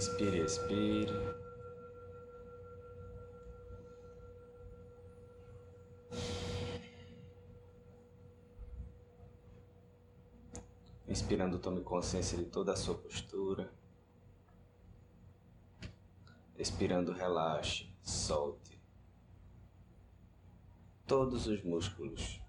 Inspire, expire. Inspirando, tome consciência de toda a sua postura. Expirando, relaxe, solte todos os músculos.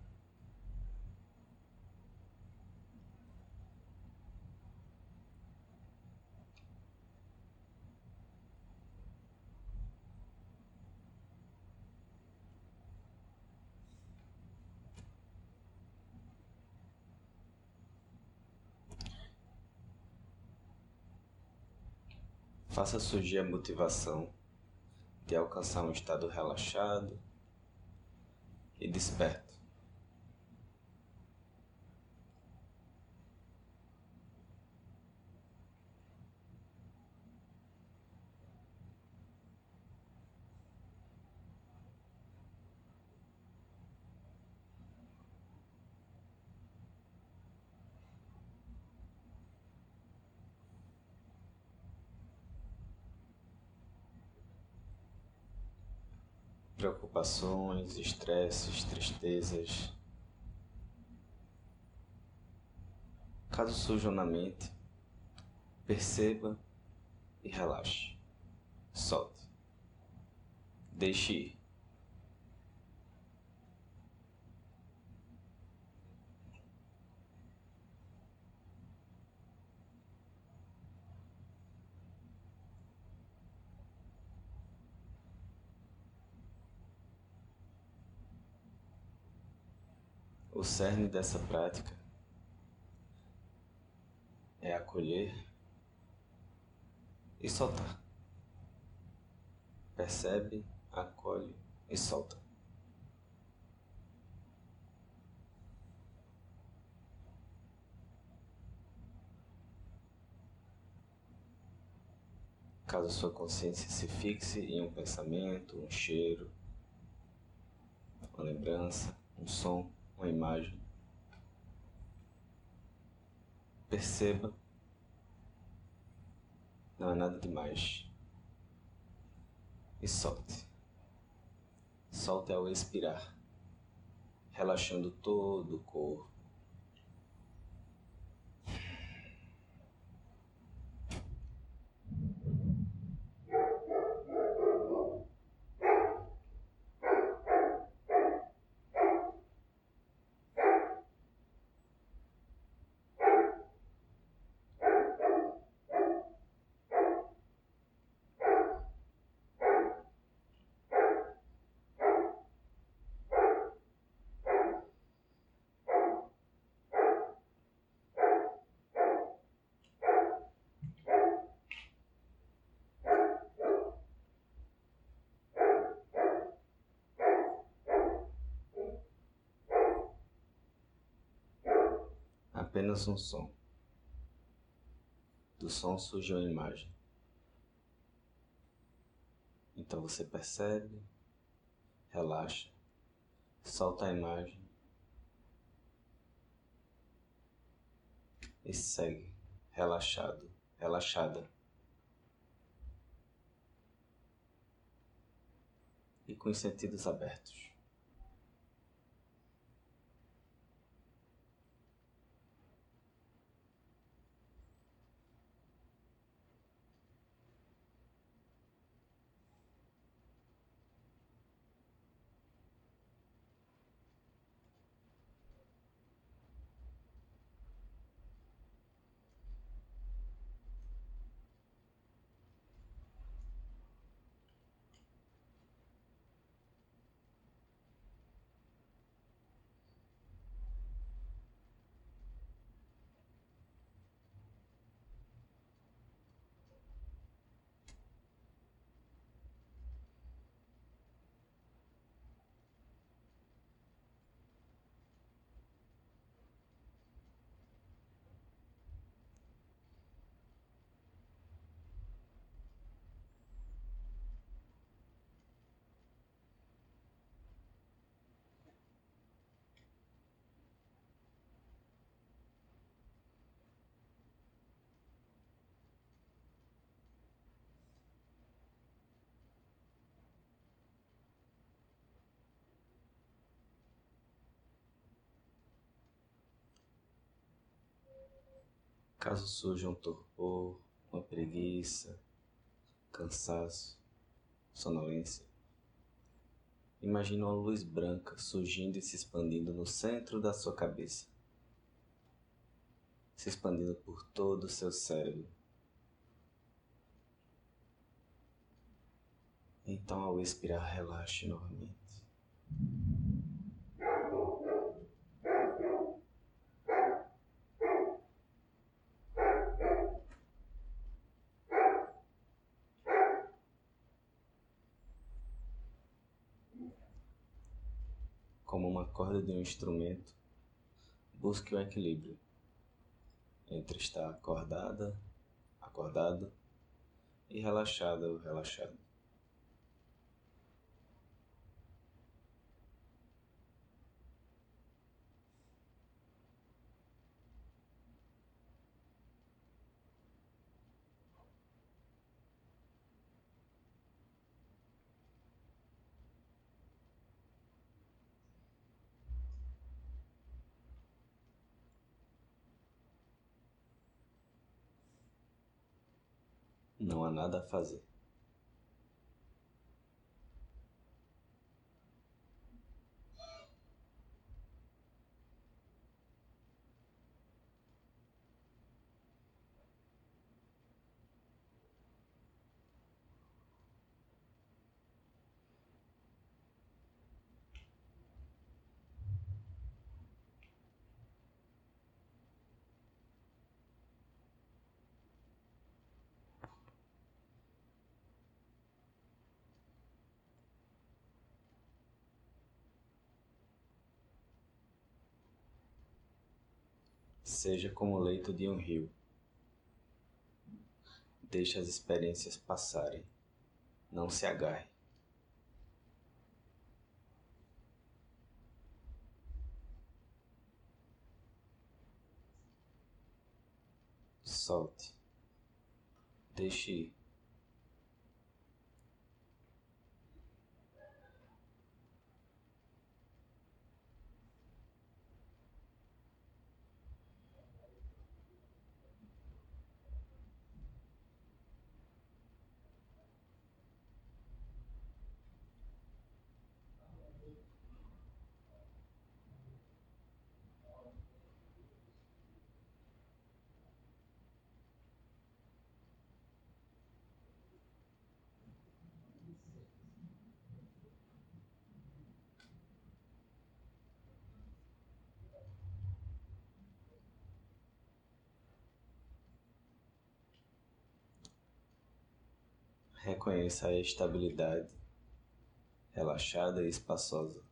Faça surgir a motivação de alcançar um estado relaxado e desperto. Preocupações, estresses, tristezas. Caso surjam na mente, perceba e relaxe. Solte. Deixe ir. O cerne dessa prática é acolher e soltar. Percebe, acolhe e solta. Caso sua consciência se fixe em um pensamento, um cheiro, uma lembrança, um som, uma imagem. Perceba, não é nada demais. E solte. Solte ao expirar, relaxando todo o corpo. Apenas um som. Do som surge uma imagem. Então você percebe, relaxa, solta a imagem e segue relaxado, relaxada. E com os sentidos abertos. Caso surja um torpor, uma preguiça, cansaço, sonolência, imagine uma luz branca surgindo e se expandindo no centro da sua cabeça, se expandindo por todo o seu cérebro. Então, ao expirar, relaxe novamente. Como uma corda de um instrumento, busque o equilíbrio entre estar acordada, acordado e relaxada ou relaxado. Não há nada a fazer. Seja como o leito de um rio. Deixe as experiências passarem. Não se agarre. Solte. Deixe ir. Reconheça a estabilidade, relaxada e espaçosa,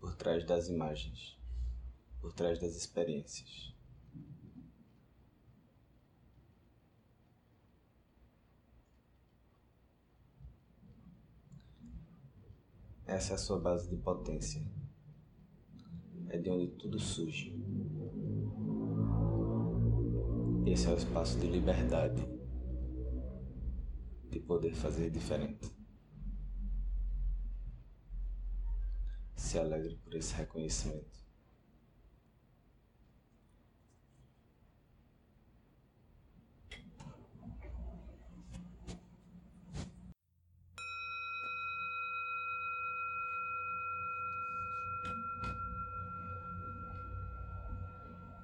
por trás das imagens, por trás das experiências. Essa é a sua base de potência. É de onde tudo surge. Esse é o espaço de liberdade, de poder fazer diferente. Se alegre por esse reconhecimento.